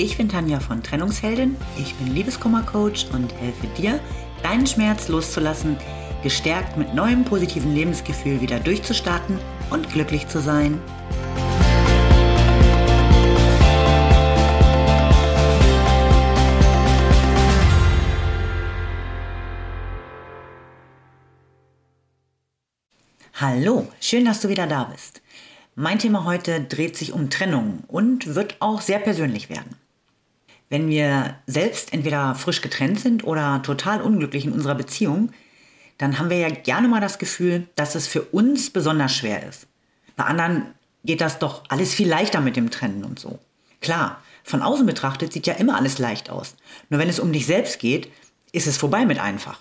Ich bin Tanja von Trennungsheldin, ich bin Liebeskummercoach und helfe dir, deinen Schmerz loszulassen, gestärkt mit neuem positiven Lebensgefühl wieder durchzustarten und glücklich zu sein. Hallo, schön, dass du wieder da bist. Mein Thema heute dreht sich um Trennung und wird auch sehr persönlich werden. Wenn wir selbst entweder frisch getrennt sind oder total unglücklich in unserer Beziehung, dann haben wir ja gerne mal das Gefühl, dass es für uns besonders schwer ist. Bei anderen geht das doch alles viel leichter mit dem Trennen und so. Klar, von außen betrachtet sieht ja immer alles leicht aus. Nur wenn es um dich selbst geht, ist es vorbei mit einfach.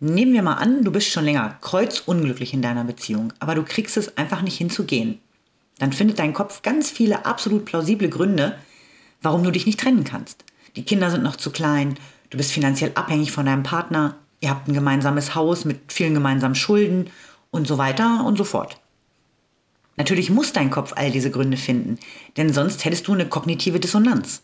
Nehmen wir mal an, du bist schon länger kreuzunglücklich in deiner Beziehung, aber du kriegst es einfach nicht hinzugehen. Dann findet dein Kopf ganz viele absolut plausible Gründe, warum du dich nicht trennen kannst. Die Kinder sind noch zu klein, du bist finanziell abhängig von deinem Partner, ihr habt ein gemeinsames Haus mit vielen gemeinsamen Schulden und so weiter und so fort. Natürlich muss dein Kopf all diese Gründe finden, denn sonst hättest du eine kognitive Dissonanz.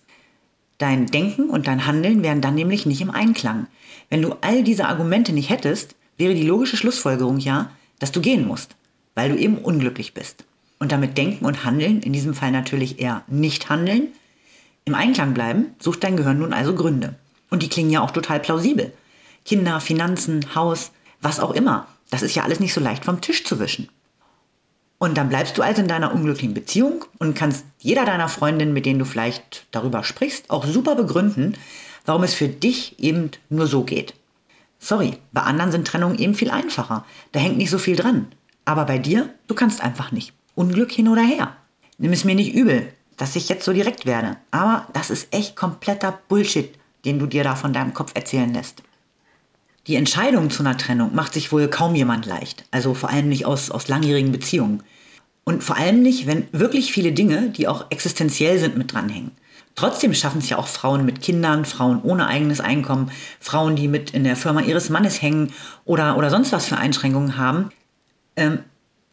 Dein Denken und dein Handeln wären dann nämlich nicht im Einklang. Wenn du all diese Argumente nicht hättest, wäre die logische Schlussfolgerung ja, dass du gehen musst, weil du eben unglücklich bist. Und damit Denken und Handeln, in diesem Fall natürlich eher nicht handeln, im Einklang bleiben, sucht dein Gehirn nun also Gründe. Und die klingen ja auch total plausibel. Kinder, Finanzen, Haus, was auch immer. Das ist ja alles nicht so leicht vom Tisch zu wischen. Und dann bleibst du also in deiner unglücklichen Beziehung und kannst jeder deiner Freundinnen, mit denen du vielleicht darüber sprichst, auch super begründen, warum es für dich eben nur so geht. Sorry, bei anderen sind Trennungen eben viel einfacher. Da hängt nicht so viel dran. Aber bei dir, du kannst einfach nicht. Unglück hin oder her. Nimm es mir nicht übel dass ich jetzt so direkt werde. Aber das ist echt kompletter Bullshit, den du dir da von deinem Kopf erzählen lässt. Die Entscheidung zu einer Trennung macht sich wohl kaum jemand leicht. Also vor allem nicht aus, aus langjährigen Beziehungen. Und vor allem nicht, wenn wirklich viele Dinge, die auch existenziell sind, mit dranhängen. Trotzdem schaffen es ja auch Frauen mit Kindern, Frauen ohne eigenes Einkommen, Frauen, die mit in der Firma ihres Mannes hängen oder, oder sonst was für Einschränkungen haben, ähm,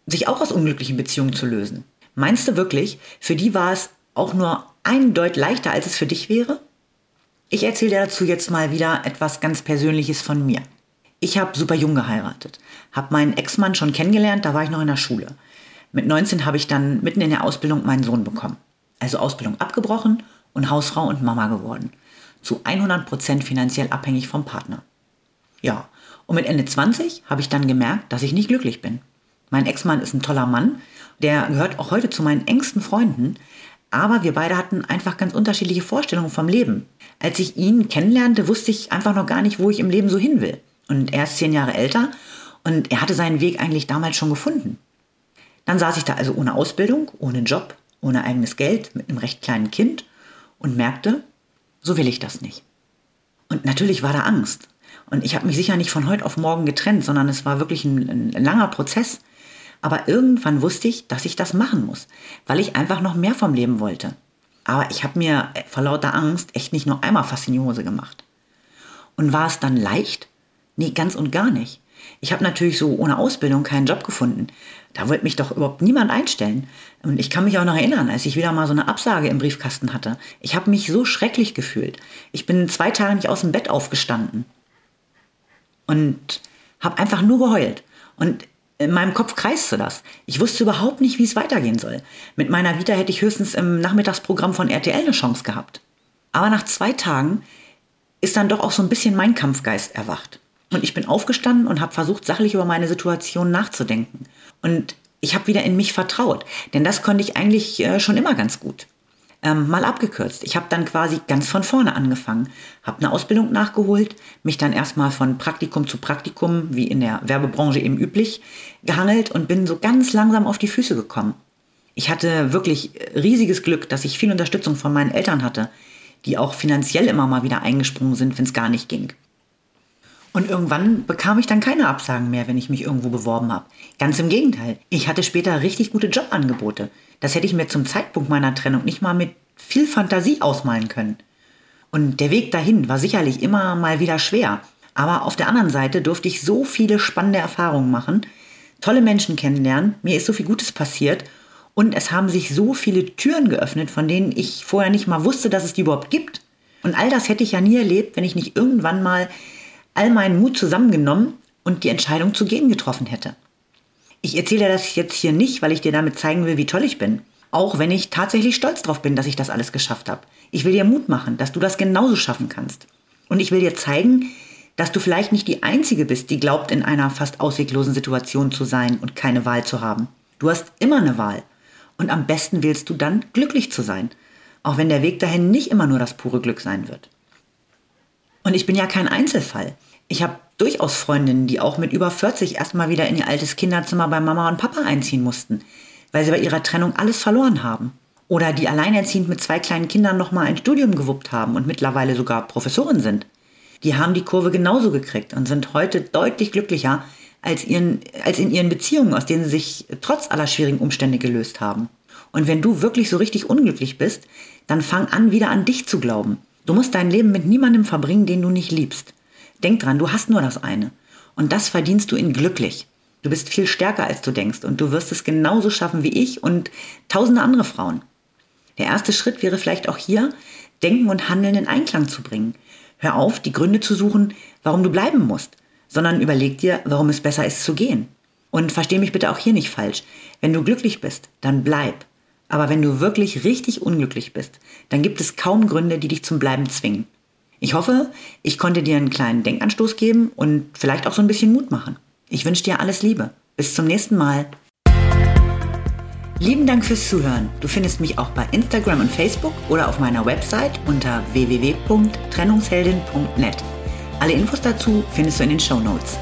sich auch aus unglücklichen Beziehungen zu lösen. Meinst du wirklich, für die war es auch nur ein Deut leichter, als es für dich wäre? Ich erzähle dir dazu jetzt mal wieder etwas ganz Persönliches von mir. Ich habe super jung geheiratet, habe meinen Ex-Mann schon kennengelernt, da war ich noch in der Schule. Mit 19 habe ich dann mitten in der Ausbildung meinen Sohn bekommen. Also Ausbildung abgebrochen und Hausfrau und Mama geworden. Zu 100% finanziell abhängig vom Partner. Ja, und mit Ende 20 habe ich dann gemerkt, dass ich nicht glücklich bin. Mein Ex-Mann ist ein toller Mann, der gehört auch heute zu meinen engsten Freunden. Aber wir beide hatten einfach ganz unterschiedliche Vorstellungen vom Leben. Als ich ihn kennenlernte, wusste ich einfach noch gar nicht, wo ich im Leben so hin will. Und er ist zehn Jahre älter und er hatte seinen Weg eigentlich damals schon gefunden. Dann saß ich da also ohne Ausbildung, ohne Job, ohne eigenes Geld, mit einem recht kleinen Kind und merkte, so will ich das nicht. Und natürlich war da Angst. Und ich habe mich sicher nicht von heute auf morgen getrennt, sondern es war wirklich ein, ein langer Prozess. Aber irgendwann wusste ich, dass ich das machen muss, weil ich einfach noch mehr vom Leben wollte. Aber ich habe mir vor lauter Angst echt nicht nur einmal fast in die Hose gemacht. Und war es dann leicht? Nee, ganz und gar nicht. Ich habe natürlich so ohne Ausbildung keinen Job gefunden. Da wollte mich doch überhaupt niemand einstellen. Und ich kann mich auch noch erinnern, als ich wieder mal so eine Absage im Briefkasten hatte. Ich habe mich so schrecklich gefühlt. Ich bin zwei Tage nicht aus dem Bett aufgestanden. Und habe einfach nur geheult. Und in meinem Kopf kreiste das. Ich wusste überhaupt nicht, wie es weitergehen soll. Mit meiner Vita hätte ich höchstens im Nachmittagsprogramm von RTL eine Chance gehabt. Aber nach zwei Tagen ist dann doch auch so ein bisschen mein Kampfgeist erwacht. Und ich bin aufgestanden und habe versucht, sachlich über meine Situation nachzudenken. Und ich habe wieder in mich vertraut, denn das konnte ich eigentlich äh, schon immer ganz gut ähm, mal abgekürzt. Ich habe dann quasi ganz von vorne angefangen, habe eine Ausbildung nachgeholt, mich dann erstmal von Praktikum zu Praktikum, wie in der Werbebranche eben üblich, gehangelt und bin so ganz langsam auf die Füße gekommen. Ich hatte wirklich riesiges Glück, dass ich viel Unterstützung von meinen Eltern hatte, die auch finanziell immer mal wieder eingesprungen sind, wenn es gar nicht ging. Und irgendwann bekam ich dann keine Absagen mehr, wenn ich mich irgendwo beworben habe. Ganz im Gegenteil. Ich hatte später richtig gute Jobangebote. Das hätte ich mir zum Zeitpunkt meiner Trennung nicht mal mit viel Fantasie ausmalen können. Und der Weg dahin war sicherlich immer mal wieder schwer. Aber auf der anderen Seite durfte ich so viele spannende Erfahrungen machen, tolle Menschen kennenlernen, mir ist so viel Gutes passiert Und es haben sich so viele Türen geöffnet, von denen ich vorher nicht mal wusste, dass es die überhaupt gibt. Und all das hätte ich ja nie erlebt, wenn ich nicht irgendwann mal all meinen Mut zusammengenommen und die Entscheidung zu gehen getroffen hätte. Ich erzähle das jetzt hier nicht, weil ich dir damit zeigen will, wie toll ich bin. Auch wenn ich tatsächlich stolz drauf bin, dass ich das alles geschafft habe. Ich will dir Mut machen, dass du das genauso schaffen kannst. Und ich will dir zeigen, dass du vielleicht nicht die Einzige bist, die glaubt, in einer fast ausweglosen Situation zu sein und keine Wahl zu haben. Du hast immer eine Wahl. Und am besten willst du dann glücklich zu sein. Auch wenn der Weg dahin nicht immer nur das pure Glück sein wird. Und ich bin ja kein Einzelfall. Ich habe durchaus Freundinnen, die auch mit über 40 erstmal wieder in ihr altes Kinderzimmer bei Mama und Papa einziehen mussten, weil sie bei ihrer Trennung alles verloren haben. Oder die alleinerziehend mit zwei kleinen Kindern nochmal ein Studium gewuppt haben und mittlerweile sogar Professorin sind. Die haben die Kurve genauso gekriegt und sind heute deutlich glücklicher als, ihren, als in ihren Beziehungen, aus denen sie sich trotz aller schwierigen Umstände gelöst haben. Und wenn du wirklich so richtig unglücklich bist, dann fang an, wieder an dich zu glauben. Du musst dein Leben mit niemandem verbringen, den du nicht liebst. Denk dran, du hast nur das eine. Und das verdienst du in glücklich. Du bist viel stärker, als du denkst. Und du wirst es genauso schaffen wie ich und tausende andere Frauen. Der erste Schritt wäre vielleicht auch hier, Denken und Handeln in Einklang zu bringen. Hör auf, die Gründe zu suchen, warum du bleiben musst, sondern überleg dir, warum es besser ist zu gehen. Und versteh mich bitte auch hier nicht falsch. Wenn du glücklich bist, dann bleib. Aber wenn du wirklich richtig unglücklich bist, dann gibt es kaum Gründe, die dich zum Bleiben zwingen. Ich hoffe, ich konnte dir einen kleinen Denkanstoß geben und vielleicht auch so ein bisschen Mut machen. Ich wünsche dir alles Liebe. Bis zum nächsten Mal. Lieben Dank fürs Zuhören. Du findest mich auch bei Instagram und Facebook oder auf meiner Website unter www.trennungsheldin.net. Alle Infos dazu findest du in den Show Notes.